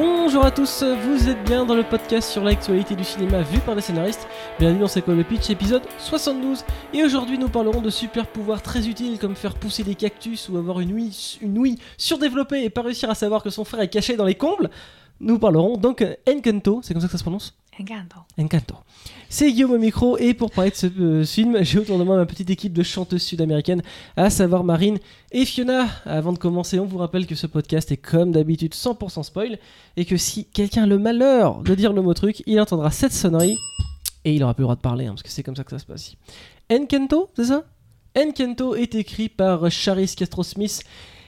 Bonjour à tous, vous êtes bien dans le podcast sur l'actualité du cinéma vu par les scénaristes. Bienvenue dans C'est quoi le pitch, épisode 72. Et aujourd'hui nous parlerons de super pouvoirs très utiles comme faire pousser des cactus ou avoir une ouïe, surdéveloppée et pas réussir à savoir que son frère est caché dans les combles. Nous parlerons donc Encanto, c'est comme ça que ça se prononce? Encanto. Encanto. C'est Guillaume au micro et pour parler de ce euh, film, j'ai autour de moi ma petite équipe de chanteuses sud-américaines, à savoir Marine et Fiona. Avant de commencer, on vous rappelle que ce podcast est comme d'habitude 100% spoil et que si quelqu'un a le malheur de dire le mot truc, il entendra cette sonnerie et il aura plus le droit de parler hein, parce que c'est comme ça que ça se passe. Encanto, c'est ça? Encanto est écrit par Charis Castro-Smith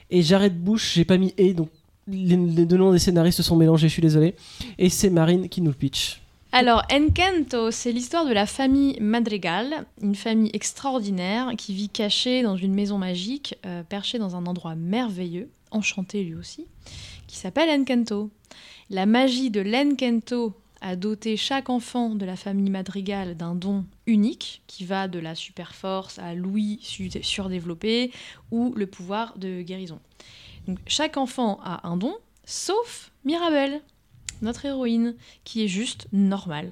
et Jared Bush, j'ai pas mis et donc les, les deux noms des scénaristes se sont mélangés, je suis désolé. Et c'est Marine qui nous le pitch. Alors, Encanto, c'est l'histoire de la famille Madrigal, une famille extraordinaire qui vit cachée dans une maison magique, euh, perchée dans un endroit merveilleux, enchanté lui aussi, qui s'appelle Encanto. La magie de l'Encanto a doté chaque enfant de la famille Madrigal d'un don unique qui va de la super force à l'ouïe su- surdéveloppée ou le pouvoir de guérison. Donc, chaque enfant a un don, sauf Mirabelle, notre héroïne, qui est juste normale.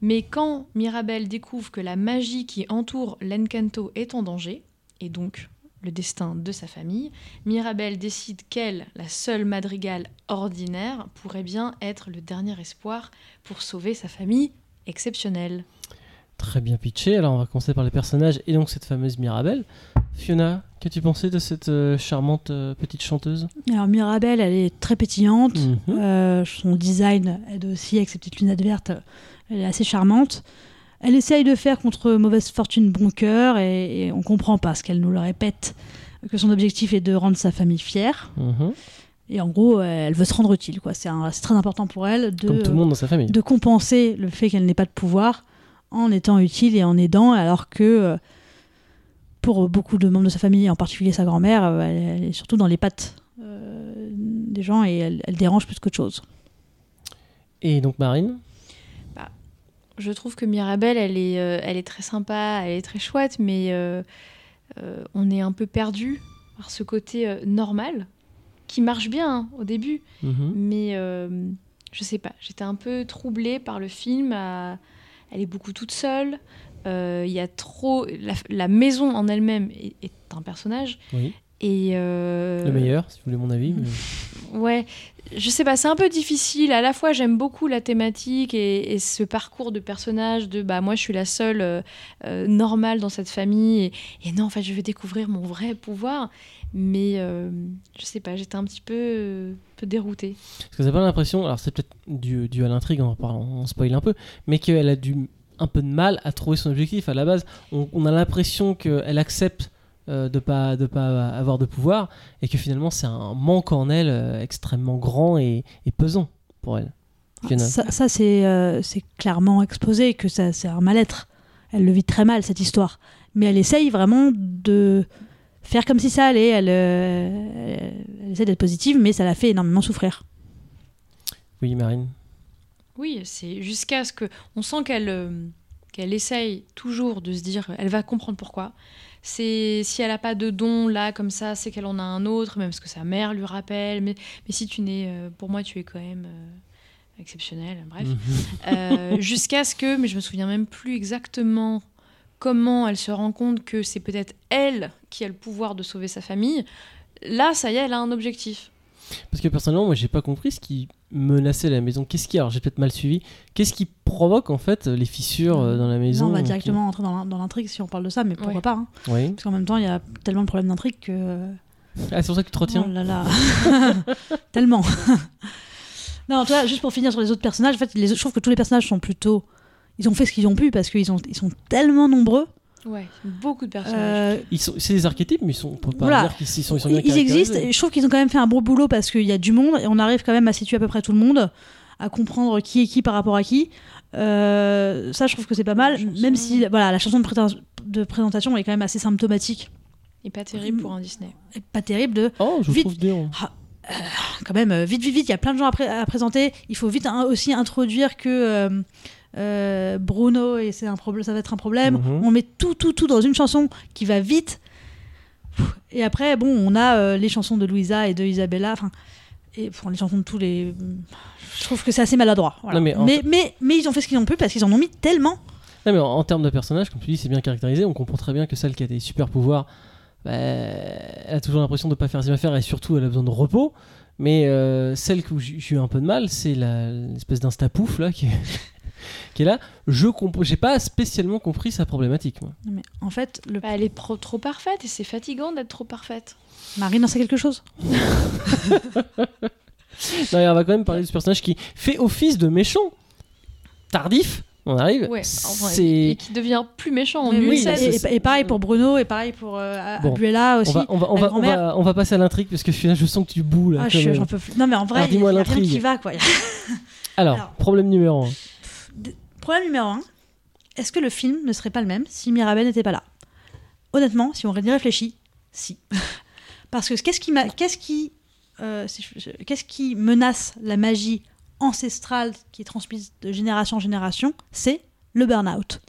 Mais quand Mirabelle découvre que la magie qui entoure l'Encanto est en danger, et donc le destin de sa famille, Mirabelle décide qu'elle, la seule madrigale ordinaire, pourrait bien être le dernier espoir pour sauver sa famille exceptionnelle. Très bien pitché. Alors on va commencer par les personnages et donc cette fameuse Mirabelle. Fiona, qu'as-tu pensé de cette euh, charmante euh, petite chanteuse? Alors Mirabelle, elle est très pétillante. Mhm. Euh, son design aide aussi avec ses petites lunettes vertes. Elle est assez charmante. Elle essaye de faire contre mauvaise fortune bon cœur et, on comprend parce qu'elle nous le répète que son objectif est de rendre sa famille fière. Mhm. Et en gros, elle veut se rendre utile. quoi. C'est très important pour elle de, Comme tout le monde dans sa famille. de compenser le fait qu'elle n'ait pas de pouvoir en étant utile et en aidant, alors que pour beaucoup de membres de sa famille, en particulier sa grand-mère, euh, elle, est surtout dans les pattes euh, des gens et elle, elle dérange plus qu'autre chose. Et donc Marine? Je trouve que Mirabelle, elle est, euh, elle est très sympa, elle est très chouette, mais euh, euh, on est un peu perdu par ce côté euh, normal qui marche bien hein, au début. Mhm. Mais euh, je sais pas, j'étais un peu troublée par le film. à- Elle est beaucoup toute seule. Euh, Il y a trop. La, la maison en elle-même est, est un personnage. Oui. Et euh, Le meilleur, si vous voulez mon avis. mais- Ouais, je sais pas, c'est un peu difficile. À la fois, j'aime beaucoup la thématique et, et ce parcours de personnage de bah moi je suis la seule euh, euh, normale dans cette famille et, et non en fait je vais découvrir mon vrai pouvoir. Mais euh, je sais pas, j'étais un petit peu, peu déroutée. Parce que ça pas l'impression, alors c'est peut-être dû, dû à l'intrigue, on on spoil un peu, mais qu'elle a du un peu de mal à trouver son objectif. À la base, on, on a l'impression qu'elle accepte euh, de pas de pas avoir de pouvoir et que finalement c'est un manque en elle euh, extrêmement grand et, et pesant pour elle. Fiona. Ça, ça, c'est euh, c'est clairement exposé que ça c'est un mal-être. Elle le vit très mal cette histoire, mais elle essaye vraiment de faire comme si ça allait. Elle, elle, elle essaie d'être positive, mais ça la fait énormément souffrir. Oui, Marine. Oui, c'est jusqu'à ce que on sent qu'elle euh, qu'elle essaye toujours de se dire, elle va comprendre pourquoi. C'est si elle a pas de don là comme ça, c'est qu'elle en a un autre, même ce que sa mère lui rappelle. Mais, mais si tu n'es, euh, pour moi, tu es quand même euh, exceptionnel. Bref, Mhm. Euh, jusqu'à ce que, mais je me souviens même plus exactement comment elle se rend compte que c'est peut-être elle qui a le pouvoir de sauver sa famille. Là, ça y est, elle a un objectif. Parce que personnellement, moi, j'ai pas compris ce qui menaçait la maison. Qu'est-ce qui, alors j'ai peut-être mal suivi, qu'est-ce qui provoque en fait les fissures euh, dans la maison Là, on va qui- directement entrer dans l'in- dans l'intrigue si on parle de ça, mais pourquoi Ouais. pas hein. Oui. Parce qu'en même temps, il y a tellement de problèmes d'intrigue que. Ah, c'est pour ça que tu te retiens. Oh là là. Tellement. non, toi, juste pour finir sur les autres personnages, en fait, les, je trouve que tous les personnages sont plutôt. Ils ont fait ce qu'ils ont pu parce qu'ils ont- ils sont tellement nombreux. Ouais, beaucoup de personnages. Euh, Ils sont, c'est des archétypes, mais ils sont, on peut pas Voilà. dire qu'ils ils sont, ils sont bien ils existent et je trouve qu'ils ont quand même fait un bon boulot parce qu'il y a du monde et on arrive quand même à situer à peu près tout le monde, à comprendre qui est qui par rapport à qui. Euh, ça, je trouve que c'est pas mal, même si voilà, la chanson de, présentation est quand même assez symptomatique Et pas terrible pour un Disney. et pas terrible de Oh, je Vite. trouve bien. quand même euh, vite vite vite il y a plein de gens à, pré- à présenter il faut vite hein, aussi introduire que euh, Bruno et c'est un problème ça va être un problème Mhm. on met tout tout tout dans une chanson qui va vite et après bon on a euh, les chansons de Louisa et de Isabella enfin et pour les chansons de tous les. Je trouve que c'est assez maladroit. voilà. Non, mais mais, mais, mais ils ont fait ce qu'ils ont pu parce qu'ils en ont mis tellement. Non, mais en, en termes de personnage, comme tu dis, c'est bien caractérisé. On comprend très bien que celle qui a des super pouvoirs, bah, elle a toujours l'impression de ne pas faire ses affaires et surtout elle a besoin de repos. Mais euh, celle où j'ai eu un peu de mal, c'est l'espèce d'instapouf là qui est, qui est là. Je j'ai pas spécialement compris sa problématique. Moi. Mais en fait, le... Bah, elle est pro- trop parfaite et c'est fatigant d'être trop parfaite. Marine en sait quelque chose? Non, on va quand même parler de ce personnage qui fait office de méchant. Tardif, on arrive. Ouais, c'est et qui devient plus méchant en oui, et, pareil pour Bruno, et pareil pour euh, Bon. Abuela aussi. on va, on, va, on, la va, on, grand-mère. va, on va passer à l'intrigue parce que je, sens que tu boules. là, Ah, euh. j'en peux plus. Non, mais en vrai, Alors, il y a, rien l'intrigue. qui va, quoi. Alors, Alors. problème numéro 1. Problème numéro 1. Est-ce que le film ne serait pas le même si Mirabel n'était pas là? Honnêtement, si on y réfléchit, si. Parce que euh, qu'est-ce qui menace la magie ancestrale qui est transmise de génération en génération C'est le burn-out.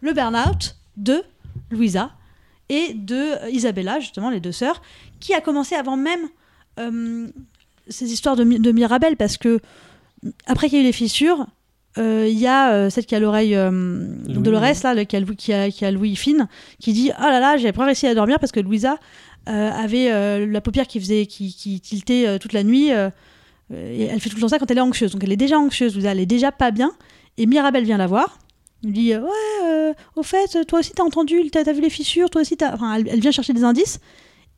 Le burn-out de Louisa et de Isabella, justement, les deux sœurs, qui a commencé avant même euh, ces histoires de, de Mirabel, parce que après qu'il y a eu les fissures, euh, il y a euh, celle qui a l'oreille euh, Dolores, là, qui, a Louis, qui, a, qui a Louis Fine, qui dit Oh là là, j'ai pas réussi à dormir parce que Louisa euh, avait euh, la paupière qui faisait qui, qui tiltait euh, toute la nuit. euh, et elle fait tout le temps ça quand elle est anxieuse. Donc elle est déjà anxieuse, Louisa, elle est déjà pas bien. Et Mirabel vient la voir. Elle lui dit euh, Ouais, euh, au fait, toi aussi t'as entendu, t'as as vu les fissures, toi aussi t'as. Enfin, elle, elle vient chercher des indices.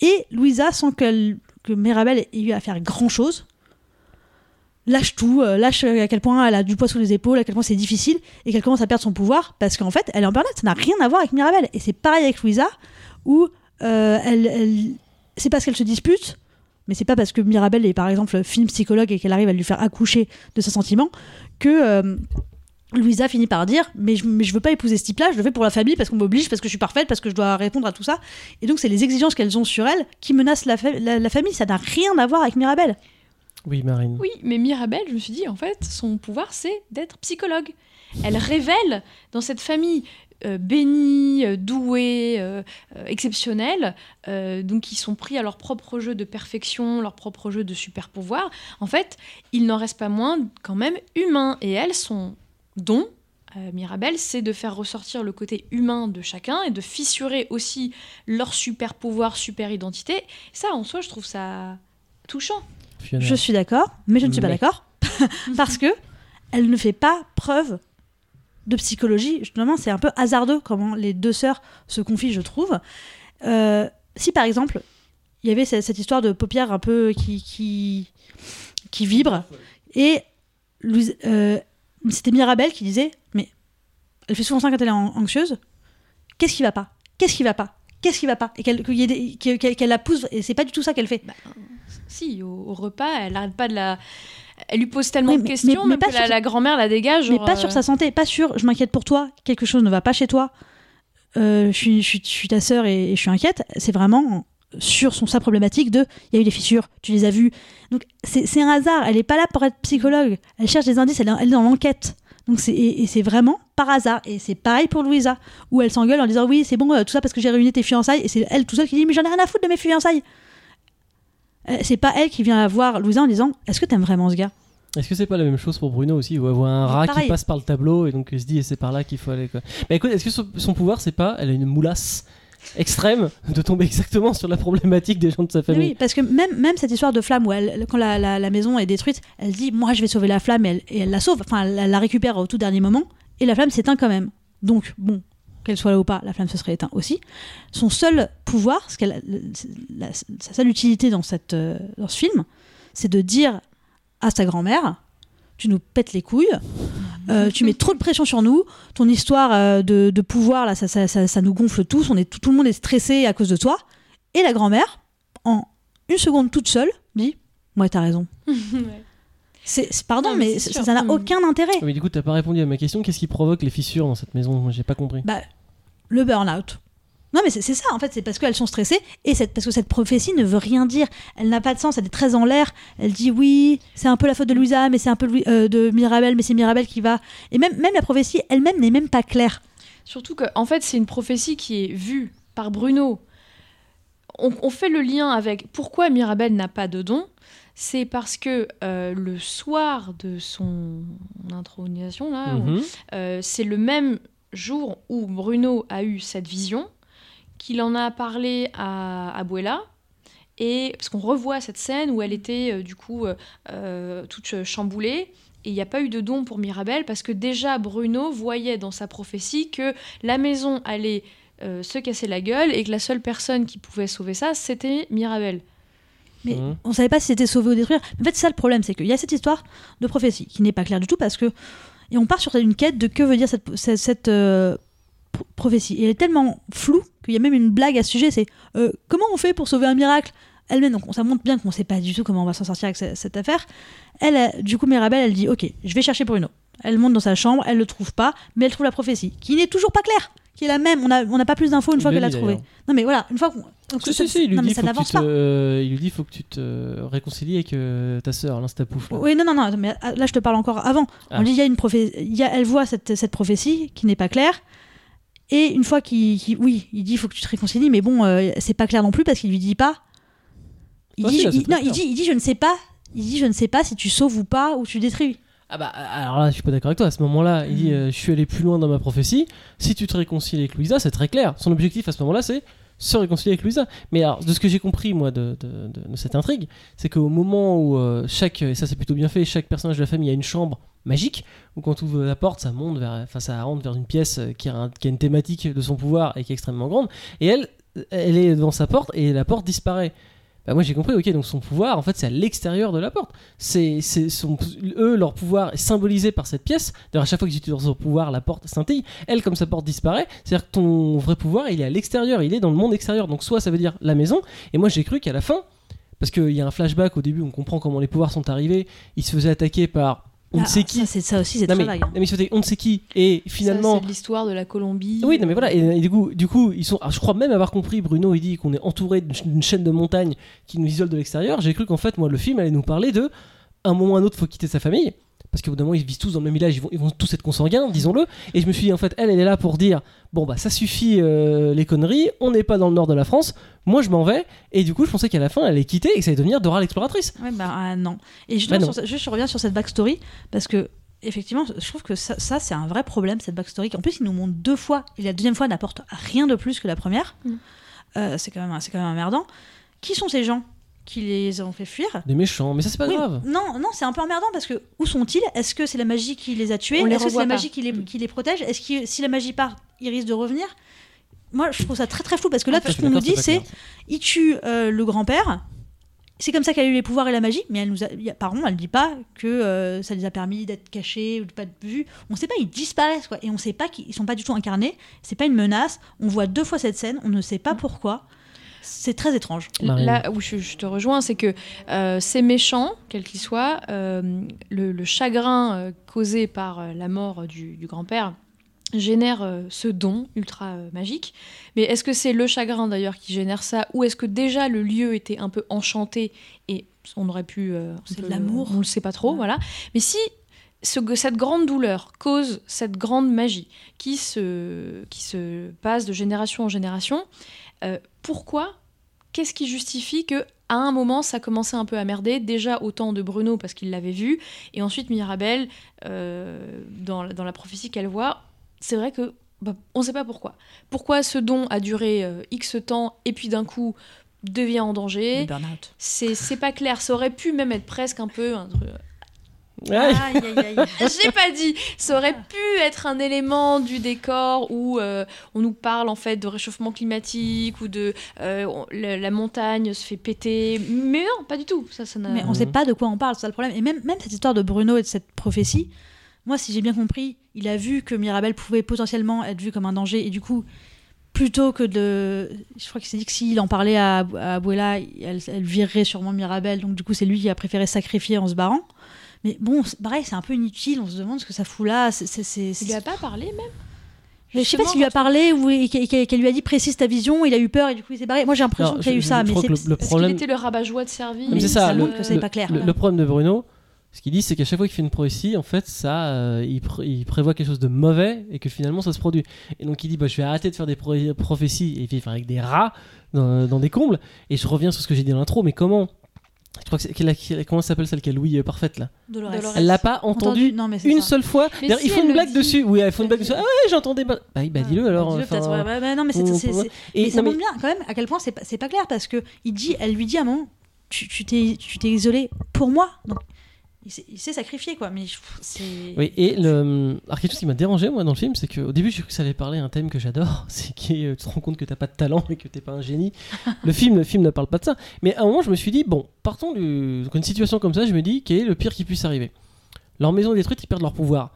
Et Louisa, sans qu'elle- que Mirabel ait eu à faire grand chose, lâche tout, euh, lâche à quel point elle a du poids sous les épaules, à quel point c'est difficile, et qu'elle commence à perdre son pouvoir, parce qu'en fait, elle est en burn Ça n'a rien à voir avec Mirabel. Et c'est pareil avec Louisa, où euh, elle, elle- c'est parce qu'elle se dispute, mais c'est pas parce que Mirabel est par exemple fine psychologue et qu'elle arrive à lui faire accoucher de ses sentiments, que euh, Louisa finit par dire mais je, mais je veux pas épouser ce type-là, je le fais pour la famille parce qu'on m'oblige, parce que je suis parfaite, parce que je dois répondre à tout ça. Et donc c'est les exigences qu'elles ont sur elle qui menacent la- la famille. Ça n'a rien à voir avec Mirabel. Oui, Marine. Oui, mais Mirabel, je me suis dit, en fait, son pouvoir, c'est d'être psychologue. Elle révèle dans cette famille euh, bénie, euh, douée, euh, euh, exceptionnelle, euh, donc qui sont pris à leur propre jeu de perfection, leur propre jeu de super pouvoir. En fait, il n'en reste pas moins quand même humain. Et elle, son don, euh, Mirabel, c'est de faire ressortir le côté humain de chacun et de fissurer aussi leur super pouvoir, super identité. Ça, en soi, je trouve ça touchant. Fiona. Je suis d'accord, mais je ne suis pas d'accord parce que elle ne fait pas preuve de psychologie. Justement, c'est un peu hasardeux comment les deux sœurs se confient, je trouve. Euh, si par exemple, il y avait cette, cette histoire de paupières un peu qui qui, qui vibre et Louise- euh, c'était Mirabel qui disait mais elle fait souvent ça quand elle est an- anxieuse. Qu'est-ce qui va pas? Qu'est-ce qui va pas? Qu'est-ce qui va pas Et qu'elle qu'il y ait des- qu'elle- qu'elle- qu'elle la pousse et c'est pas du tout ça qu'elle fait. Si, au, au repas, elle arrête pas de la. Elle lui pose tellement de questions, mais- mais même pas que sur- la grand-mère la dégage. mais pas euh, sur sa santé, pas sur je m'inquiète pour toi, quelque chose ne va pas chez toi, euh, je, suis, je, suis, je suis ta sœur et, et je suis inquiète. C'est vraiment sur son, sa problématique de il y a eu des fissures, tu les as vues. Donc c'est c'est un hasard, elle n'est pas là pour être psychologue, elle cherche des indices, elle est dans l'enquête. Donc c'est et, et c'est vraiment par hasard. Et c'est pareil pour Louisa, où elle s'engueule en disant oui, c'est bon, euh, tout ça parce que j'ai réuni tes fiançailles. Et c'est elle tout seule qui dit mais j'en ai rien à foutre de mes fiançailles. Euh, C'est pas elle qui vient voir Louisa en disant est-ce que t'aimes vraiment ce gars? Est-ce que c'est pas la même chose pour Bruno aussi? Où elle voit un rat qui passe par le tableau et donc elle se dit et c'est par là qu'il faut aller quoi. Bah écoute, est-ce que son, son pouvoir c'est pas elle a une moulasse extrême de tomber exactement sur la problématique des gens de sa famille Oui, parce que même, même cette histoire de flamme où elle, quand la, la- la maison est détruite, elle dit Moi je vais sauver la flamme et elle, et elle la sauve. Enfin, elle, elle la récupère au tout dernier moment et la flamme s'éteint quand même. Donc, bon, qu'elle soit là ou pas, la flamme se serait éteinte aussi. Son seul pouvoir, ce qu'elle, sa seule utilité dans, cette, euh, dans ce film, c'est de dire à sa grand-mère Tu nous pètes les couilles, euh, tu mets trop de pression sur nous, ton histoire euh, de, de pouvoir, là, ça, ça, ça- ça nous gonfle tous, on est, tout, tout le monde est stressé à cause de toi. Et la grand-mère, en une seconde toute seule, dit Ouais, t'as raison. ouais. C'est, c'est- pardon, Non, mais mais, c'est ça n'a Mm. aucun intérêt. Mais du coup, t'as pas répondu à ma question. Qu'est-ce qui provoque les fissures dans cette maison? J'ai pas compris. Bah, le burn-out. Non, mais c'est, ça, en fait, c'est parce qu'elles sont stressées et c'est parce que cette prophétie ne veut rien dire. Elle n'a pas de sens, elle est très en l'air. Elle dit oui, c'est un peu la faute de Louisa, mais c'est un peu Louis- euh, de Mirabel, mais c'est Mirabel qui va. Et même, même la prophétie elle-même n'est même pas claire. Surtout que, en fait, c'est une prophétie qui est vue par Bruno on, on fait le lien avec pourquoi Mirabel n'a pas de don. C'est parce que euh, le soir de son intronisation, là, Mhm. euh, c'est le même jour où Bruno a eu cette vision, qu'il en a parlé à Abuela, et parce qu'on revoit cette scène où elle était euh, du coup euh, euh, toute chamboulée. Et il n'y a pas eu de don pour Mirabel parce que déjà Bruno voyait dans sa prophétie que la maison allait euh, se casser la gueule et que la seule personne qui pouvait sauver ça, c'était Mirabel. Mais Mhm. on savait pas si c'était sauver ou détruire. En fait, c'est ça le problème, c'est qu'il y a cette histoire de prophétie qui n'est pas claire du tout parce que. Et on part sur une quête de que veut dire cette, cette, cette, euh, pro- prophétie. Et elle est tellement floue qu'il y a même une blague à ce sujet c'est euh, comment on fait pour sauver un miracle? Elle-même, donc ça montre bien qu'on sait pas du tout comment on va s'en sortir avec ce- cette affaire. Elle, euh, du coup, Mirabel, elle dit Ok, je vais chercher Bruno. Elle monte dans sa chambre, elle le trouve pas, mais elle trouve la prophétie, qui n'est toujours pas claire, qui est la même. On n'a on pas plus d'infos une Il fois le qu'elle l'a trouvée. Non, mais voilà, une fois qu'on. Si, si, si, il lui non, mais ça n'avance pas. euh, il lui dit faut que tu te réconcilies avec euh, ta sœur, là, c'est ta pouffe. Là. Oui, non, non, non, mais là je te parle encore avant. Ah. On dit il y a une prophé- il y a, elle voit cette, cette prophétie qui n'est pas claire. Et une fois qu'il, qu'il- oui, il dit il faut que tu te réconcilies, mais bon, euh, c'est pas clair non plus parce qu'il lui dit pas. Il dit, il- très non, il dit, il dit je ne sais pas. Il dit je ne sais pas si tu sauves ou pas ou tu détruis. Ah bah alors là, je suis pas d'accord avec toi. À ce moment-là, il dit euh, je suis allé plus loin dans ma prophétie. Si tu te réconcilies avec Louisa, c'est très clair. Son objectif à ce moment-là, c'est se réconcilier avec Louisa. Mais alors, de ce que j'ai compris moi de, cette intrigue, c'est qu'au moment où euh, chaque, et ça c'est plutôt bien fait, chaque personnage de la famille a une chambre magique où quand tu ouvres la porte, ça monte vers, enfin ça rentre vers une pièce euh, qui qui a une thématique de son pouvoir et qui est extrêmement grande. Et elle, elle est devant sa porte et la porte disparaît. Bah moi j'ai compris, ok, donc son pouvoir en fait c'est à l'extérieur de la porte. C'est, eux, leur pouvoir est symbolisé par cette pièce. D'ailleurs, à chaque fois qu'ils utilisent leur pouvoir, la porte scintille. Elle, comme sa porte disparaît, c'est-à-dire que ton vrai pouvoir, il est à l'extérieur, il est dans le monde extérieur. Donc, soit ça veut dire la maison, et moi j'ai cru qu'à la fin, parce qu'il y a un flashback au début, on comprend comment les pouvoirs sont arrivés, ils se faisaient attaquer par on ne Ah, sait qui. Ça, c'est, ça aussi, c'est très vague. hein. mais faisaient on ne sait qui, et finalement. c'est l'histoire de la Colombie. Oui, non, mais voilà, et, du coup, du coup, ils sont. alors, je crois même avoir compris. Bruno, il dit qu'on est entouré d'une chaîne de montagnes qui nous isole de l'extérieur. J'ai cru qu'en fait, moi, le film allait nous parler de, un moment ou un autre, faut quitter sa famille. Parce qu'au bout d'un moment, ils vivent tous dans le même village, ils vont, ils vont tous être consanguins, disons-le. Et je me suis dit, en fait, elle, elle est là pour dire, bon, bah, ça suffit euh, les conneries, on n'est pas dans le nord de la France, moi, je m'en vais. Et du coup, je pensais qu'à la fin, elle allait quitter et que ça allait devenir Dora l'exploratrice. Ouais, bah ah, non. Et Bah, non. sur ce- juste je reviens sur cette backstory parce que effectivement, je trouve que ça, ça, c'est un vrai problème cette backstory. En plus, il nous montre deux fois et la deuxième fois n'apporte rien de plus que la première. Mm. Euh, c'est quand même, c'est quand même emmerdant. Qui sont ces gens? Qui les ont fait fuir Des méchants, mais ça, c'est pas Oui, grave. Non, non, c'est un peu emmerdant parce que où sont-ils? Est-ce que c'est la magie qui les a tués? Est-ce que c'est la magie qui les, Mm. qui les protège? Est-ce que si la magie part, ils risquent de revenir? Moi, je trouve ça très très flou parce que là, En fait, tout ce qu'on nous dit, c'est il tue euh, le grand-père. C'est comme ça qu'elle a eu les pouvoirs et la magie, mais elle nous a, elle dit pas que euh, ça les a permis d'être cachés ou de pas être vus. On sait pas, ils disparaissent quoi, et on sait pas qu'ils sont pas du tout incarnés. C'est pas une menace. On voit deux fois cette scène, on ne sait pas pourquoi. C'est très étrange. Marine. Là où je, je te rejoins, c'est que euh, ces méchants, quels qu'ils soient, euh, le, le chagrin euh, causé par euh, la mort du, du grand-père génère euh, ce don ultra euh, magique. Mais est-ce que c'est le chagrin d'ailleurs qui génère ça ou est-ce que déjà le lieu était un peu enchanté et on aurait pu... euh, C'est de l'amour. On ne le sait pas trop, Ouais. voilà. Mais si ce- cette grande douleur cause cette grande magie qui se, qui se passe de génération en génération, euh, pourquoi? Qu'est-ce qui justifie que à un moment ça commençait un peu à merder? Déjà au temps de Bruno parce qu'il l'avait vu. Et ensuite Mirabel euh, dans, la- dans la prophétie qu'elle voit. C'est vrai que bah, on ne sait pas pourquoi. Pourquoi ce don a duré euh, x temps et puis d'un coup devient en danger? C'est pas clair. Ça aurait pu même être presque un peu un truc-. Aïe, aïe, aïe. j'ai pas dit. Ça aurait pu être un élément du décor où euh, on nous parle en fait de réchauffement climatique ou de euh, on- la, la montagne se fait péter. Mais non, pas du tout. Ça, ça n'a- Mais on sait pas de quoi on parle, c'est ça le problème. Et même, même cette histoire de Bruno et de cette prophétie, moi, si j'ai bien compris, il a vu que Mirabel pouvait potentiellement être vu comme un danger, et du coup, plutôt que de. Je crois qu'il s'est dit que s'il en parlait à, à Abuela, elle, elle virerait sûrement Mirabel, donc du coup, c'est lui qui a préféré sacrifier en se barrant. Mais bon, c'est- pareil, c'est un peu inutile, on se demande ce que ça fout là. c'est- c'est- c'est- Il lui a pas parlé même? Je sais pas s'il lui a parlé ou et qu'elle lui a dit précise ta vision, il a eu peur et du coup il s'est barré. Moi j'ai l'impression qu'il y a eu ça, je mais crois c'est que le, problème, qu'il était le rabat-joie de service. Mais c'est ça, le, que le- pas clair. le- le problème de Bruno, Ce qu'il dit, c'est qu'à chaque fois qu'il fait une prophétie, en fait, ça, euh, il, pr- il prévoit quelque chose de mauvais et que finalement ça se produit. Et donc il dit, bah, je vais arrêter de faire des pro- prophéties et vivre avec des rats dans, dans des combles. Et je reviens sur ce que j'ai dit dans l'intro, mais comment Je crois que c'est, quelle- quelle- comment s'appelle celle qui a Louis euh, parfaite là Dolores. Dolores. Elle l'a pas entendu Non, mais une ça. seule fois. Mais D'ailleurs, si, ils font une blague dit. dessus. Oui, ils font une blague dessus. Ah ouais, j'entendais pas. Bah, bah dis-le alors. Enfin, peut-être, ouais, ouais, non, mais c'est- on- c'est- on- c'est- Et mais ça non, mais- montre bien quand même à quel point c'est pas, c'est pas clair parce que il dit, elle lui dit à un moment, tu tu t'es tu t'es isolé pour moi. Donc il s'est- sacrifié quoi. Mais c'est. Oui, et le... Alors, quelque chose qui m'a dérangé, moi, dans le film, c'est qu'au début, j'ai cru que ça allait parler un thème que j'adore, c'est que tu te rends compte que t'as pas de talent et que t'es pas un génie. le, film, le film ne parle pas de ça. Mais à un moment, je me suis dit, bon, partons d'une une situation comme ça, je me dis, quel est le pire qui puisse arriver? Leur maison est détruite, ils perdent leur pouvoir.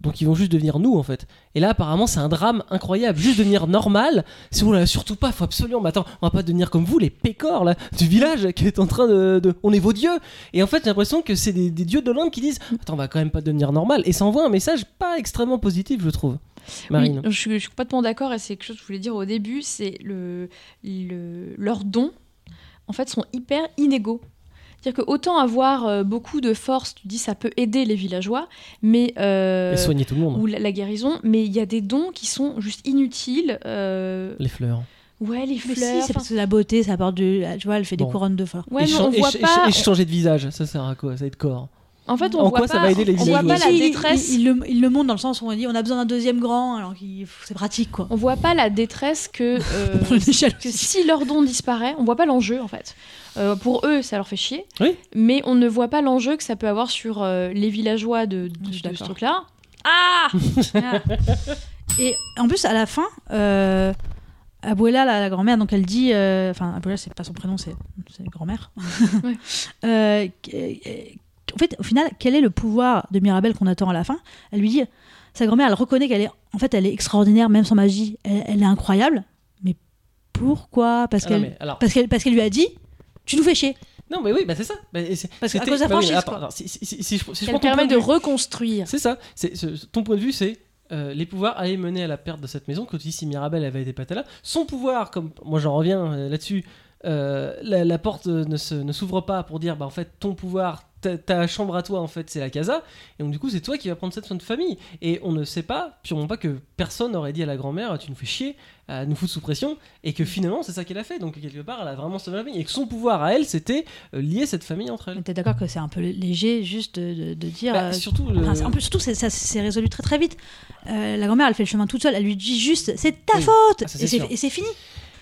Donc ils vont juste devenir nous en fait. Et là apparemment c'est un drame incroyable. Juste devenir normal. C'est là là, surtout pas, faut absolument. Mais attends, on va pas devenir comme vous les pécores là du village qui est en train de, on est vos dieux. Et en fait j'ai l'impression que c'est des, dieux de l'Inde qui disent attends on va quand même pas devenir normal. Et ça envoie un message pas extrêmement positif je trouve. Marine. Je, suis- je suis complètement d'accord et c'est quelque chose que je voulais dire au début, c'est le, le, leurs dons, en fait, sont hyper inégaux. C'est-à-dire que autant avoir euh, beaucoup de force, tu dis ça peut aider les villageois, mais euh, Et soigner tout le monde. ou la, la guérison, mais il y a des dons qui sont juste inutiles. euh, Les fleurs. ouais, les Mais si, fleurs. c'est parce que la beauté, ça apporte du. Tu vois, elle fait Bon. des couronnes de fleurs. ouais, et, mais on voit pas. ch- et changer de visage, ça sert à quoi? Ça va être corps. En fait, on En voit quoi pas, ça va aider les on voit pas la il- détresse. Il, il le, il le montre dans le sens où on dit on a besoin d'un deuxième grand, alors qu'il c'est pratique quoi. On voit pas la détresse que, euh, que si leur don disparaît, on voit pas l'enjeu en fait. Euh, pour eux, ça leur fait chier, Oui. mais on ne voit pas l'enjeu que ça peut avoir sur euh, les villageois de, de- ce truc-là. Ah Et en plus, à la fin, euh, Abuela, la, la grand-mère, donc elle dit. euh, Enfin, Abuela, c'est pas son prénom, c'est grand-mère. Ouais. Euh, en fait, au final, quel est le pouvoir de Mirabelle qu'on attend à la fin? Elle lui dit. Sa grand-mère, elle reconnaît qu'elle est. En fait, elle est extraordinaire, même sans magie. Elle, elle est incroyable. Mais pourquoi? Parce Ah qu'elle alors, parce qu'elle parce qu'elle lui a dit Tu nous fais chier. non mais oui, bah c'est ça. Bah, Parce qu'à c'était- cause de la bah oui, franchise, attends, quoi. alors, si, si- si- si je, si je Elle prends ton permet de reconstruire. C'est ça. C'est, ce- ton point de vue, c'est euh, les pouvoirs allaient mener à la perte de cette maison. Que tu dis si Mirabelle avait été pas là, son pouvoir, comme moi j'en reviens euh, là-dessus, euh, la, la porte ne, se- ne s'ouvre pas pour dire bah en fait ton pouvoir, ta, ta chambre à toi en fait c'est la casa, et donc du coup c'est toi qui vas prendre cette soin de famille. Et on ne sait pas, sûrement pas que personne n'aurait dit à la grand-mère tu nous fais chier à nous foutre sous pression, et que finalement c'est ça qu'elle a fait. Donc quelque part elle a vraiment sauvé la famille, et que son pouvoir à elle c'était euh, lier cette famille entre elles. Mais T'es d'accord que c'est un peu léger juste de, de- de dire. Bah, euh, surtout le- Enfin, c'est- en plus, surtout, c'est- ça s'est résolu très très vite. Euh, la grand-mère, elle fait le chemin toute seule. Elle lui dit juste, c'est ta Oui. faute Ah, ça, c'est Et c'est sûr. et c'est fini.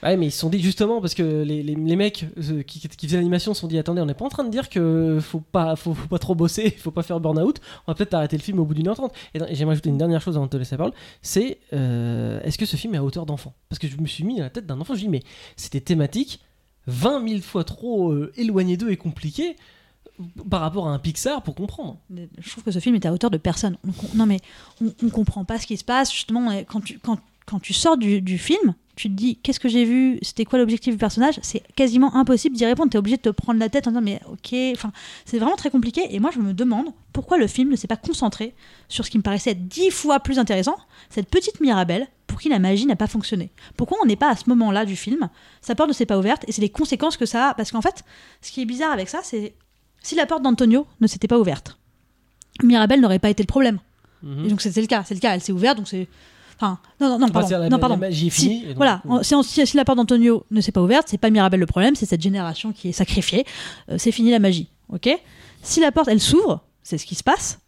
Ouais, mais ils se sont dit justement parce que les, les, les mecs euh, qui, qui faisaient l'animation se sont dit attendez, on n'est pas en train de dire que faut pas, faut, pas trop bosser, faut pas faire burn-out, on va peut-être arrêter le film au bout d'une heure trente. Et, j'aimerais ajouter une dernière chose avant de te laisser la parole c'est euh, est-ce que ce film est à hauteur d'enfant? Parce que je me suis mis à la tête d'un enfant, je dis mais c'était thématique 20 000 fois trop euh, éloigné d'eux et compliqué par rapport à un Pixar pour comprendre. Je trouve que ce film est à hauteur de personne. Non, mais on, on comprend pas ce qui se passe. Justement, quand tu, quand, quand tu sors du, du film, tu te dis qu'est-ce que j'ai vu? C'était quoi l'objectif du personnage? C'est quasiment impossible d'y répondre. Tu es obligé de te prendre la tête en disant mais ok. Enfin, c'est vraiment très compliqué. Et moi, je me demande pourquoi le film ne s'est pas concentré sur ce qui me paraissait dix fois plus intéressant cette petite Mirabelle pour qui la magie n'a pas fonctionné. Pourquoi on n'est pas à ce moment-là du film? Sa porte ne s'est pas ouverte et c'est les conséquences que ça a. Parce qu'en fait, ce qui est bizarre avec ça, c'est si la porte d'Antonio ne s'était pas ouverte, Mirabelle n'aurait pas été le problème. Mhm. Et donc c'était le cas. C'est le cas. Elle s'est ouverte, donc c'est. Enfin, non, non, non, pardon. la- non, la pardon. magie est Si- finie, donc, voilà. Si, on- si- si la porte d'Antonio ne s'est pas ouverte, c'est pas Mirabelle le problème, c'est cette génération qui est sacrifiée. Euh, c'est fini la magie. Ok? Si la porte, elle s'ouvre, c'est ce qui se passe.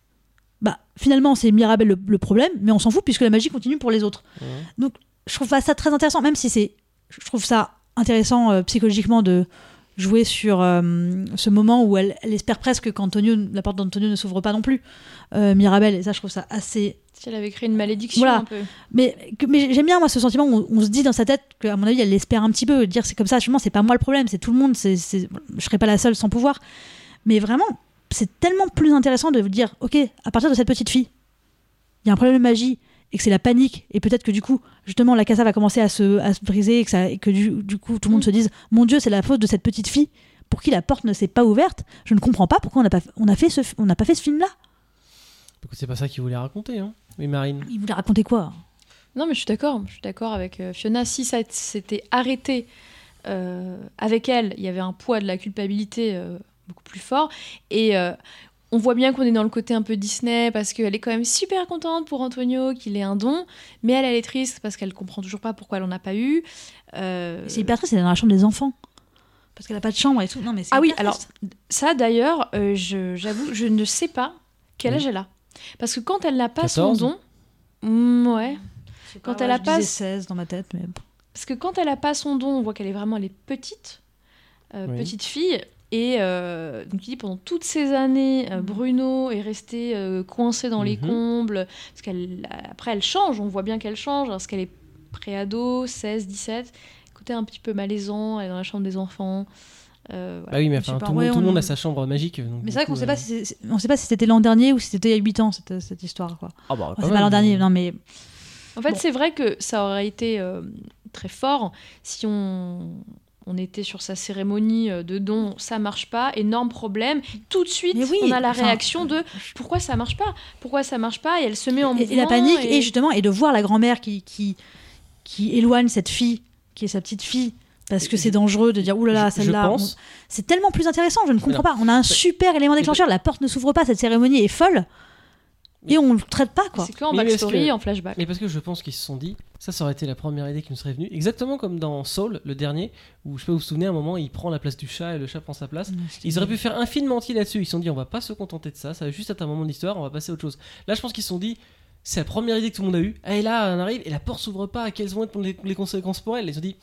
Bah, finalement, c'est Mirabelle le, le problème, mais on s'en fout puisque la magie continue pour les autres. Donc, je trouve ça très intéressant, même si c'est. Je trouve ça intéressant euh, psychologiquement de jouer sur euh, ce moment où elle, elle espère presque qu'Antonio, la porte d'Antonio ne s'ouvre pas non plus, euh, Mirabelle. Et ça, je trouve ça assez Si elle avait créé une malédiction Voilà. un peu. mais, que- mais j'aime bien moi ce sentiment où on, on se dit dans sa tête qu'à mon avis elle l'espère un petit peu dire c'est comme ça justement c'est pas moi le problème c'est tout le monde c'est c'est- je serais pas la seule sans pouvoir mais vraiment c'est tellement plus intéressant de vous dire ok à partir de cette petite fille il y a un problème de magie et que c'est la panique et peut-être que du coup justement la casa va commencer à se, à se briser et que, ça, et que du, du coup tout le monde Mm. se dise mon dieu c'est la faute de cette petite fille pour qui la porte ne s'est pas ouverte je ne comprends pas pourquoi on n'a pas, on a fait ce, on n'a pas fait ce film là C'est pas ça qu'ils voulaient raconter, hein. Oui, Marine. il voulait raconter quoi? Non, mais je suis d'accord. Je suis d'accord avec euh, Fiona. Si ça s'était arrêté euh, avec elle, il y avait un poids de la culpabilité euh, beaucoup plus fort. Et euh, on voit bien qu'on est dans le côté un peu Disney parce qu'elle est quand même super contente pour Antonio qu'il ait un don, mais elle, elle est triste parce qu'elle comprend toujours pas pourquoi elle en a pas eu. Euh, C'est hyper triste, c'est dans la chambre des enfants. Parce qu'elle a pas de chambre et tout. Non, mais Ah oui, alors ça d'ailleurs, euh, je- j'avoue, je ne sais pas quel âge elle a. Parce que quand elle n'a pas 14? son don, Mm, ouais. Je sais quand pas, elle a je pas- disais 16 dans ma tête, mais Parce que quand elle a pas son don, on voit qu'elle est vraiment elle est petite, euh, Oui. petite fille. Et euh, donc il dit pendant toutes ces années, euh, Mhm. Bruno est resté euh, coincé dans les Mhm. combles. Parce qu'elle après elle change, on voit bien qu'elle change parce qu'elle est préado, 16, 17, côté un petit peu malaisant, elle est dans la chambre des enfants. Euh, voilà. Bah oui, mais enfin, tout, le ouais, monde, tout le on- monde a sa chambre magique. donc Mais c'est vrai qu'on euh, si on sait pas si c'était l'an dernier ou si c'était il y a 8 ans cette, cette histoire quoi. Ah bah, c'est pas l'an dernier, non mais En fait, Bon. c'est vrai que ça aurait été euh, très fort si on, on était sur sa cérémonie euh, de don, ça marche pas, énorme problème. Tout de suite, oui, on a la enfin, réaction de pourquoi ça marche pas? Pourquoi ça marche pas? Et elle se met en et, mouvement. et la panique et- et justement et de voir la grand-mère qui, qui qui éloigne cette fille qui est sa petite fille parce que c'est dangereux de dire oulala celle-là on- c'est tellement plus intéressant je ne comprends pas on a un super élément déclencheur la porte ne s'ouvre pas cette cérémonie est folle et on le traite pas quoi C'est que en Mais backstory, que- en flashback. Mais parce que je pense qu'ils se sont dit, ça, ça aurait été la première idée qui nous serait venue, exactement comme dans Soul, le dernier, où je sais pas, vous vous souvenez, à un moment, il prend la place du chat et le chat prend sa place. Ils auraient pu faire un film entier là-dessus. Ils se sont dit, on va pas se contenter de ça, ça va juste être un moment d'histoire, on va passer à autre chose. Là, je pense qu'ils se sont dit, c'est la première idée que tout le monde a eue. Et là, on arrive et la porte s'ouvre pas. Quelles vont être les, les conséquences pour elle? Ils ont dit,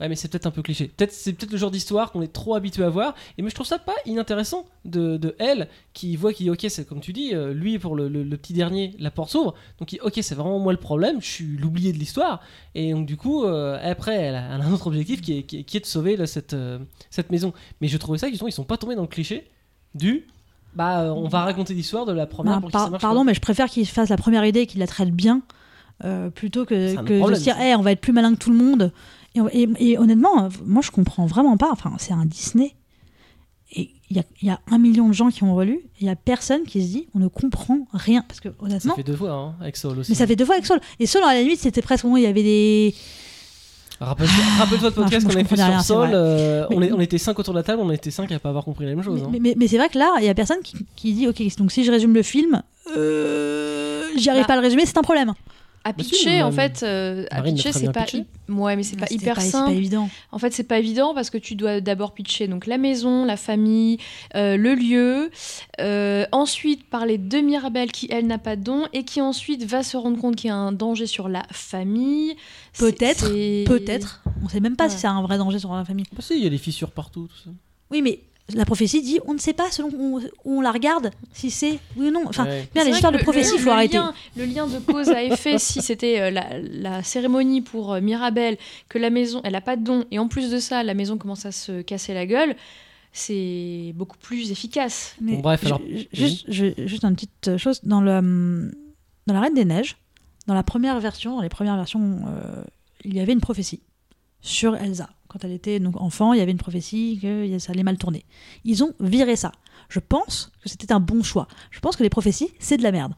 ouais, mais c'est peut-être un peu cliché. Peut-être c'est peut-être le genre d'histoire qu'on est trop habitué à voir. Et mais je trouve ça pas inintéressant de, de elle qui voit qui, ok, c'est comme tu dis, euh, lui pour le, le- le petit dernier, la porte s'ouvre. Donc, il- ok, c'est vraiment moi le problème. Je suis l'oublié de l'histoire. Et donc, du coup, euh, après, elle a, elle a un autre objectif qui est, qui est- qui est de sauver là, cette, euh, cette maison. Mais je trouvais ça, justement, ils sont pas tombés dans le cliché du. Bah, on va raconter l'histoire de la première Bah, pour qui par- ça marche. pardon, mais je préfère qu'il fasse la première idée et qu'il la traite bien euh, plutôt que, que de se dire ça. Eh, on va être plus malin que tout le monde. Et, et- et honnêtement, moi je comprends vraiment pas. Enfin, c'est un Disney. Et il y a, il y a un million de gens qui ont relu. et Il y a personne qui se dit on ne comprend rien. Parce que Ça honnêtement. fait deux fois hein, avec Soul aussi. Mais ça fait deux fois avec Soul. Et Soul, à la limite, c'était presque bon, il y avait des. Rappelle- Rappelle-toi le Ah, podcast moi, qu'on je avait fait sur vrai. euh, on, Mais- est- on était cinq autour de la table, on était cinq à pas avoir compris la même chose. hein. Mais, mais- mais c'est vrai que là, il y a personne qui, qui dit ok, donc si je résume le film, euh, j'y arrive Bah. pas à le résumer, c'est un problème. À Bah si, pitcher, en fait, euh, à pitcher, c'est pas, ouais, mais c'est pas hyper c'est simple. pas évident. En fait, c'est pas évident parce que tu dois d'abord pitcher donc la maison, la famille, euh, le lieu, euh, ensuite parler de Mirabelle qui elle n'a pas de don et qui ensuite va se rendre compte qu'il y a un danger sur la famille. Peut-être, Peut-être. On sait même pas Ouais. si c'est un vrai danger sur la famille. Bah si, il y a des fissures partout. Tout ça. Oui, mais la prophétie dit on ne sait pas selon où on, où on la regarde si c'est oui ou non. Enfin, Ouais. bien, les histoires de prophétie, il le- faut le arrêter. lien- le lien de cause à effet, si c'était euh, la, la cérémonie pour euh, Mirabelle, que la maison, elle a pas de don, et en plus de ça, la maison commence à se casser la gueule, c'est beaucoup plus efficace. Mais Bon, bref, alors, ju- juste, je- juste une petite chose dans le hum, dans la Reine des Neiges, dans la première version, dans les premières versions, euh, il y avait une prophétie sur Elsa. Quand elle était donc enfant, il y avait une prophétie que ça allait mal tourner. Ils ont viré ça. Je pense que c'était un bon choix. Je pense que les prophéties, c'est de la merde.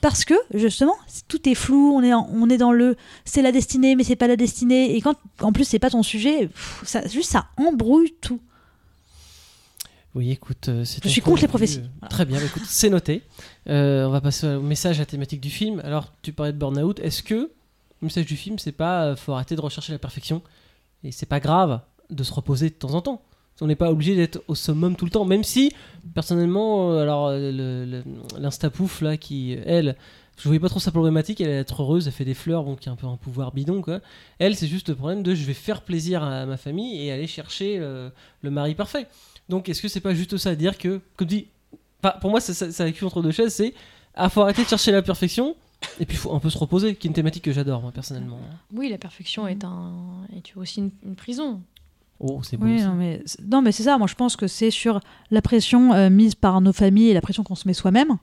Parce que, justement, tout est flou, on est, en- on est dans le c'est la destinée, mais c'est pas la destinée. Et quand, en plus, c'est pas ton sujet, pff, ça, juste ça embrouille tout. Oui, écoute, euh, c'est Je suis contre les prophéties. Voilà. Très bien, bah, écoute, c'est noté. Euh, on va passer au message à la thématique du film. Alors, tu parlais de burn-out. Est-ce que le message du film, c'est pas euh, faut arrêter de rechercher la perfection? Et c'est pas grave de se reposer de temps en temps. On n'est pas obligé d'être au summum tout le temps, même si personnellement, euh, alors euh, l'instapouf là qui elle, je voyais pas trop sa problématique. Elle est être heureuse, elle fait des fleurs, bon qui a un peu un pouvoir bidon quoi. Elle, c'est juste le problème de je vais faire plaisir à ma famille et aller chercher euh, le mari parfait. Donc est-ce que c'est pas juste ça à dire que, comme dit, pour moi ça, ça, ça entre deux chaises, c'est ah faut arrêter de chercher la perfection et puis faut un peu se reposer, qui est une thématique que j'adore moi personnellement. Oui, la perfection est, un, est aussi une, une prison. Oh c'est beau. Oui, ça. non mais, c'est- non, mais c'est ça. Moi, je pense que c'est sur la pression euh, mise par nos familles et la pression qu'on se met soi-même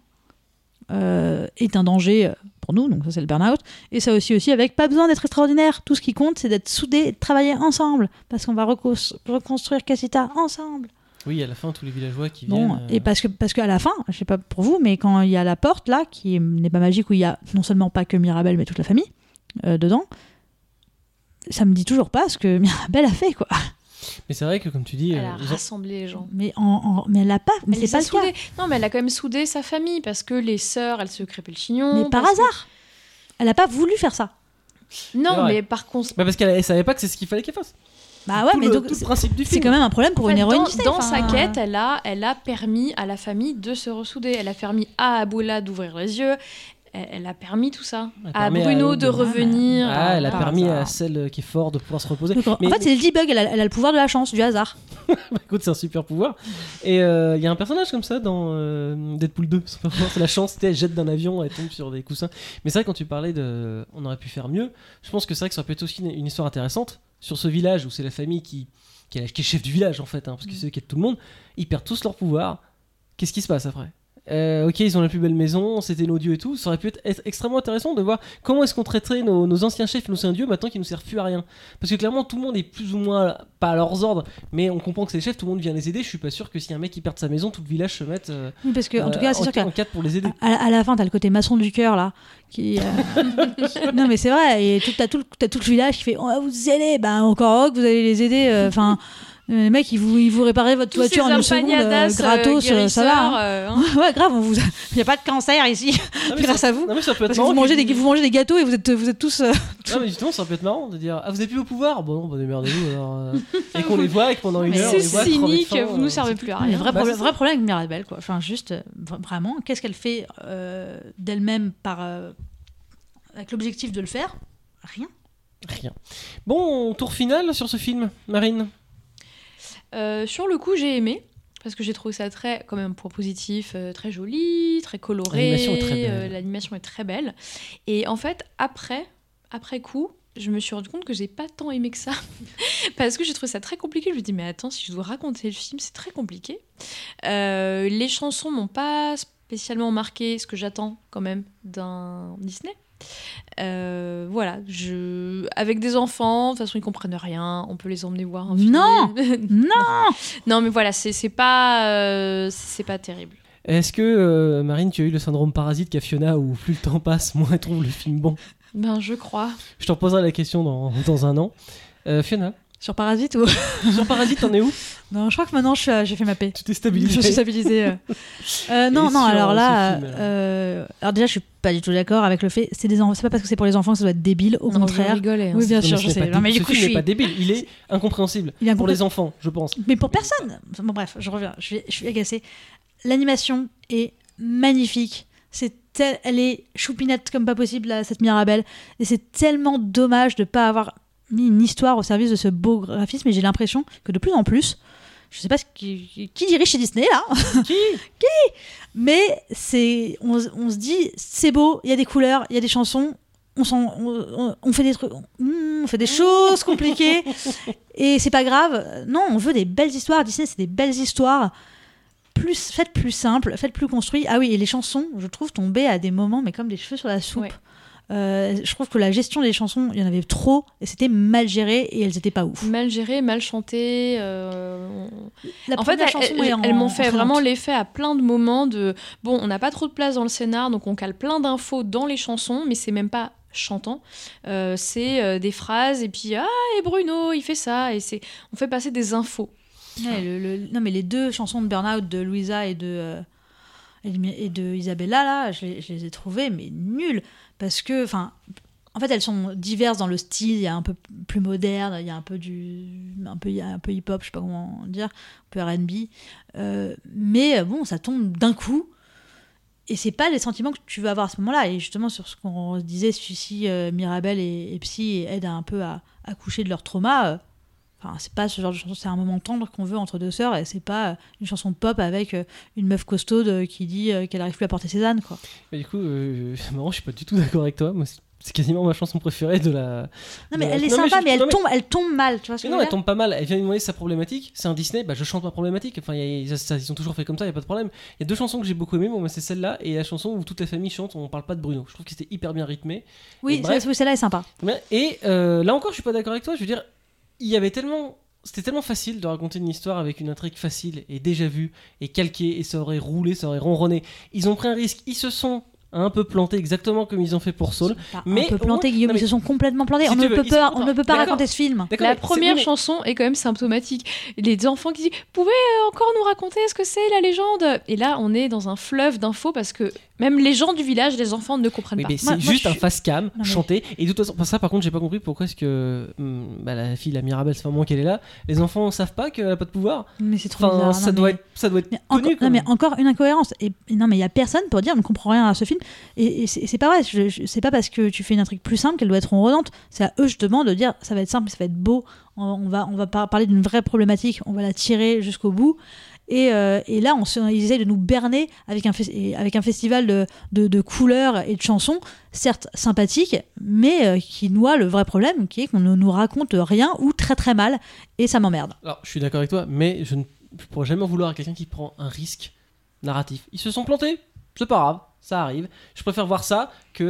euh, est un danger euh, pour nous. Donc, ça, c'est le burn-out. Et ça aussi, aussi avec pas besoin d'être extraordinaire. Tout ce qui compte, c'est d'être soudés et de travailler ensemble. Parce qu'on va reconstruire Casita ensemble. Oui, à la fin tous les villageois qui Bon, viennent. euh, et parce que parce qu'à la fin, je sais pas pour vous, mais quand il y a la porte là, qui n'est pas magique, où il y a non seulement pas que Mirabelle, mais toute la famille euh, dedans, ça me dit toujours pas ce que Mirabelle a fait, quoi. Mais c'est vrai que, comme tu dis, Elle euh, a rassemblé les gens. Mais, en, en- mais elle l'a pas. Mais Elle c'est pas le cas. Non, mais elle a quand même soudé sa famille parce que les sœurs, elles se crépaient le chignon. Mais par que- hasard. Elle a pas voulu faire ça. Non, mais par contre. Bah, parce qu'elle elle savait pas que c'est ce qu'il fallait qu'elle fasse. Bah ouais, tout mais le, donc tout le c'est principe du c'est film. quand même un problème pour En une héroïne dans, dans sa quête, elle a, elle a permis à la famille de se ressouder. Elle a permis à Aboula d'ouvrir les yeux. Elle, elle a permis tout ça. À Bruno de revenir. Ah, elle a permis à celle qui est forte de pouvoir se reposer. donc, en Mais- fait, c'est elle a, elle a le pouvoir de la chance, du hasard. Bah, écoute, c'est un super pouvoir. Et euh, il y a un personnage comme ça dans euh, Deadpool 2. Son pouvoir, c'est la chance. Elle jette d'un avion, elle tombe sur des coussins. Mais c'est vrai, quand tu parlais de. On aurait pu faire mieux. Je pense que c'est vrai que ça peut être aussi une, une histoire intéressante sur ce village où c'est la famille qui, est, la- qui est chef du village en fait. hein, parce que c'est eux qui aident tout le monde. Ils perdent tous leur pouvoir. Qu'est-ce qui se passe après? Euh, ok, ils ont la plus belle maison, c'était nos dieux et tout. Ça aurait pu être, être extrêmement intéressant de voir comment est-ce qu'on traiterait nos, nos anciens chefs, nos anciens dieux, maintenant qu'ils nous servent plus à rien. Parce que clairement, tout le monde est plus ou moins pas à leurs ordres, mais on comprend que c'est les chefs, tout le monde vient les aider. Je suis pas sûr que si un mec qui perd sa maison, tout le village se mette euh, Oui, parce que, en tout euh, cas, c'est sûr en qu'à pour les aider. à, à la fin, t'as le côté maçon du cœur, là. Qui, euh, non, mais c'est vrai. Et tout- t'as tout, le- t'as tout le village qui fait On va vous aider. Ben, encore que vous allez les aider. euh, Enfin. Les mecs, ils vous, ils vous votre Tous voiture en une seconde, euh, euh, gratos, euh, ça va. hein. euh, hein. ouais, grave, on vous a- il n'y a pas de cancer ici, grâce ça, à vous. non, mais ça peut être Parce que marrant. vous mangez, des, vous mangez des gâteaux et vous êtes, vous êtes tous. euh, Ah, mais justement, ça peut être marrant de dire Ah, vous avez plus au pouvoir Bon, non, bah démerdez-vous alors. euh, et qu'on les voit et que pendant une Mais heure, on les C'est cynique, faim, vous euh, nous servez plus à rien. vrai, Bah, problème, vrai avec Mirabelle, quoi. Enfin, juste, euh, vra- vraiment, qu'est-ce qu'elle fait euh, d'elle-même par, euh, avec l'objectif de le faire? Rien. Rien. Bon, tour final sur ce film, Marine? Euh, sur le coup, j'ai aimé. Parce que j'ai trouvé ça très, quand même, point positif, euh, très joli, très coloré. L'animation est très belle. euh, L'animation est très belle. Et en fait, après, après coup, je me suis rendu compte que j'ai pas tant aimé que ça. parce que j'ai trouvé ça très compliqué. Je me dis, mais attends, si je dois raconter le film, c'est très compliqué. Euh, les chansons m'ont pas spécialement marqué ce que j'attends quand même d'un Disney. Euh, voilà, je... avec des enfants, de toute façon ils comprennent rien, on peut les emmener voir un film. Non Non Non, mais voilà, c'est c'est pas, euh, c'est pas terrible. Est-ce que, euh, Marine, tu as eu le syndrome parasite qu'a Fiona où plus le temps passe, moins elle trouve le film bon? Ben, je crois. Je te reposerai la question dans, dans un an. Euh, Fiona, Sur Parasite ou sur Parasite, t'en es où? Non, je crois que maintenant je j'ai fait ma paix. Tu t'es Je stabilisé suis stabilisée. euh. Euh, non, non, alors là, film, alors euh, alors déjà, je suis pas du tout d'accord avec le fait. C'est des enfants. C'est pas parce que c'est pour les enfants que ça doit être débile. Au Non, contraire. Je rigolais. hein. Oui, bien Non, sûr, je sais. Non, mais du ce coup, je suis. pas débile, il est incompréhensible Il est pour les enfants, je pense. Mais pour personne. Bon, bref, je reviens. Je suis, je suis agacée. L'animation est magnifique. C'est tel- elle est choupinette comme pas possible, là, cette Mirabelle. Et c'est tellement dommage de pas avoir mis une histoire au service de ce beau graphisme. Et j'ai l'impression que de plus en plus, je sais pas ce qui, qui dirige chez Disney là, Qui? Mais c'est, on, on se dit, c'est beau, il y a des couleurs, il y a des chansons. On, on, fait des trucs, on, fait des choses compliquées et c'est pas grave. Non, on veut des belles histoires. Disney, c'est des belles histoires. Plus, faites plus simple, faites plus construit. Ah oui, et les chansons, je trouve, tombaient à des moments, mais comme des cheveux sur la soupe. Ouais. Euh, je trouve que la gestion des chansons, il y en avait trop, et c'était mal géré, et elles étaient pas ouf. Mal géré, mal chanté. euh, La en fait, elles, en- m'ont fait vraiment l'effet à plein de moments de bon, on n'a pas trop de place dans le scénar, donc on cale plein d'infos dans les chansons, mais c'est même pas chantant. Euh, c'est des phrases et puis ah et Bruno il fait ça et c'est on fait passer des infos. Ouais, le- le- non, mais les deux chansons de Burnout de Louisa et de, et de, Isabella, là, je les, ai trouvées, mais nulles. Parce que, enfin, en fait, elles sont diverses dans le style. Il y a un peu plus moderne, il y a un peu du. Un peu, un peu hip-hop, je sais pas comment dire, un peu RB. Euh, mais euh, bon, ça tombe d'un coup. Et c'est pas les sentiments que tu veux avoir à ce moment-là. Et justement, sur ce qu'on disait, si euh, Mirabelle et, et Psy aident un peu à, à coucher de leur trauma. euh, Enfin, c'est pas ce genre de chanson, c'est un moment tendre qu'on veut entre deux sœurs et c'est pas euh, une chanson pop avec euh, une meuf costaude euh, qui dit qu'elle arrive plus à porter ses ânes, quoi. Mais du coup, euh, c'est marrant, je suis pas du tout d'accord avec toi. Moi, c'est- quasiment ma chanson préférée de la. Non, mais de elle est Non, sympa, je- mais, elle, non, mais- tombe, elle tombe mal, tu vois ce que non, elle tombe pas mal. Elle vient demander sa problématique. C'est un Disney, bah je chante ma problématique. Enfin, il y a- ça- ça- ils ont toujours fait comme ça, il y a pas de problème. Il y a deux chansons que j'ai beaucoup aimées. Bon, c'est celle-là et la chanson où toute la famille chante. On parle pas de Bruno. Je trouve que c'était hyper bien rythmé. Oui, celle-là est sympa. Et euh, là encore, je suis pas d'accord avec toi. Je veux dire, il y avait tellement. C'était tellement facile de raconter une histoire avec une intrigue facile et déjà vue et calquée et ça aurait roulé, ça aurait ronronné. Ils ont pris un risque, ils se sont un peu planté exactement comme ils ont fait pour Saul. Mais un peu planté, moins- Guillaume, non, mais- ils se sont complètement plantés. Si on, ne veux, peut pas, on ne peut pas raconter ce film. La première chanson est quand même symptomatique. Les enfants qui disent Pouvez euh, encore nous raconter ce que c'est la légende? Et là, on est dans un fleuve d'infos parce que même les gens du village, les enfants ne comprennent Mais, pas. c'est moi, juste un face cam chanté et de toute façon ça par contre j'ai pas compris pourquoi est-ce que hum, bah, la fille la Mirabelle c'est un moment qu'elle est là les enfants savent pas qu'elle a pas de pouvoir Mais c'est trop enfin bizarre. ça non, doit mais- être ça doit être Mais connu encore, non, mais encore une incohérence. Et, et non, mais il y a personne pour dire on ne comprend rien à ce film. Et, c'est pas vrai. C'est pas parce que tu fais une intrigue plus simple qu'elle doit être ronronnante. C'est à eux justement de dire ça va être simple, ça va être beau. On, va, on va par- parler d'une vraie problématique. On va la tirer jusqu'au bout. Et, euh, et là, on ils essayent de nous berner avec un, avec un festival de, de, de couleurs et de chansons, certes sympathiques, mais euh, qui noie le vrai problème, qui est qu'on ne nous raconte rien ou très très mal. Et ça m'emmerde. alors je suis d'accord avec toi mais je ne pourrais jamais vouloir à quelqu'un qui prend un risque narratif ils se sont plantés c'est pas grave ça arrive je préfère voir ça que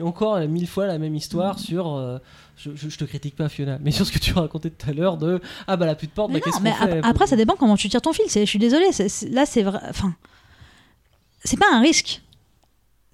euh, encore mille fois la même histoire sur euh, je, je- je te critique pas Fiona mais sur ce que tu racontais tout à l'heure de ah bah la plus de porte Mais bah, non, mais fait ap- après, ça dépend comment tu tires ton fil. Je suis désolée. là, c'est vrai. Enfin, c'est pas un risque.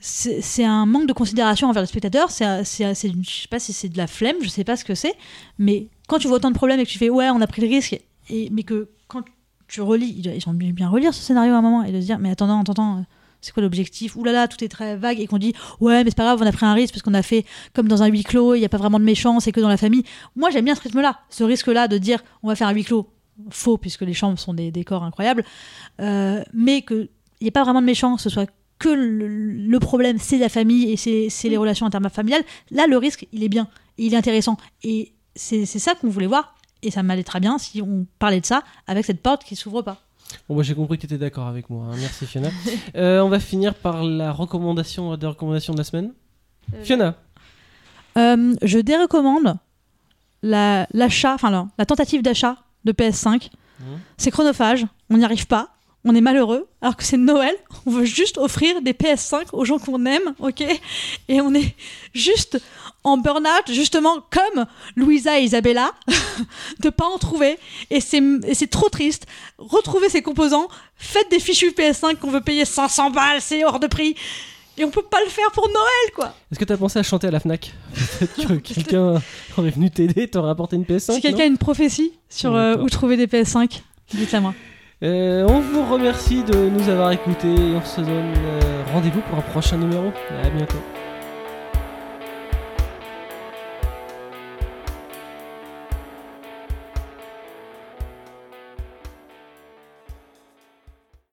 C'est un manque de considération envers le spectateur. C'est, je sais pas si c'est de la flemme. Je sais pas ce que c'est. Mais quand tu vois autant de problèmes et que tu fais ouais, on a pris le risque, et mais que quand tu relis, ils ont dû bien relire ce scénario à un moment et de se dire mais attends, attends, attends. C'est quoi l'objectif? Ouh là là, tout est très vague et qu'on dit ouais mais c'est pas grave, on a pris un risque parce qu'on a fait comme dans un huis clos, il y a pas vraiment de méchants, c'est que dans la famille. Moi j'aime bien ce rythme-là, ce risque-là de dire on va faire un huis clos faux puisque les chambres sont des décors incroyables, euh, mais qu'il n'y ait pas vraiment de méchants, que ce soit que le, le problème c'est la famille et c'est les relations interfamiliales. Là le risque il est bien et il est intéressant et c'est c'est ça qu'on voulait voir et ça m'allait très bien si on parlait de ça avec cette porte qui s'ouvre pas. Bon, bah, j'ai compris que tu étais d'accord avec moi. hein. Merci Fiona. Euh, on va finir par la recommandation des recommandations de la semaine. Euh, Fiona. Euh, je dérecommande la- l'achat, enfin la, la tentative d'achat de PS5. Mhm. C'est chronophage, on n'y arrive pas, on est malheureux, alors que c'est Noël, on veut juste offrir des PS5 aux gens qu'on aime, ok? Et on est juste en burn-out, justement comme Louisa et Isabella, de pas en trouver. Et c'est trop triste. Retrouvez ces composants, faites des fichus PS5 qu'on veut payer 500 balles, c'est hors de prix. Et on peut pas le faire pour Noël, quoi Est-ce que tu as pensé à chanter à la Fnac? Peut-être que quelqu'un aurait venu t'aider, t'aurait apporté une PS5 Si quelqu'un a une prophétie sur euh, où trouver des PS5, dites-la moi. Euh, On vous remercie de nous avoir écoutés et on se donne euh, rendez-vous pour un prochain numéro. À bientôt.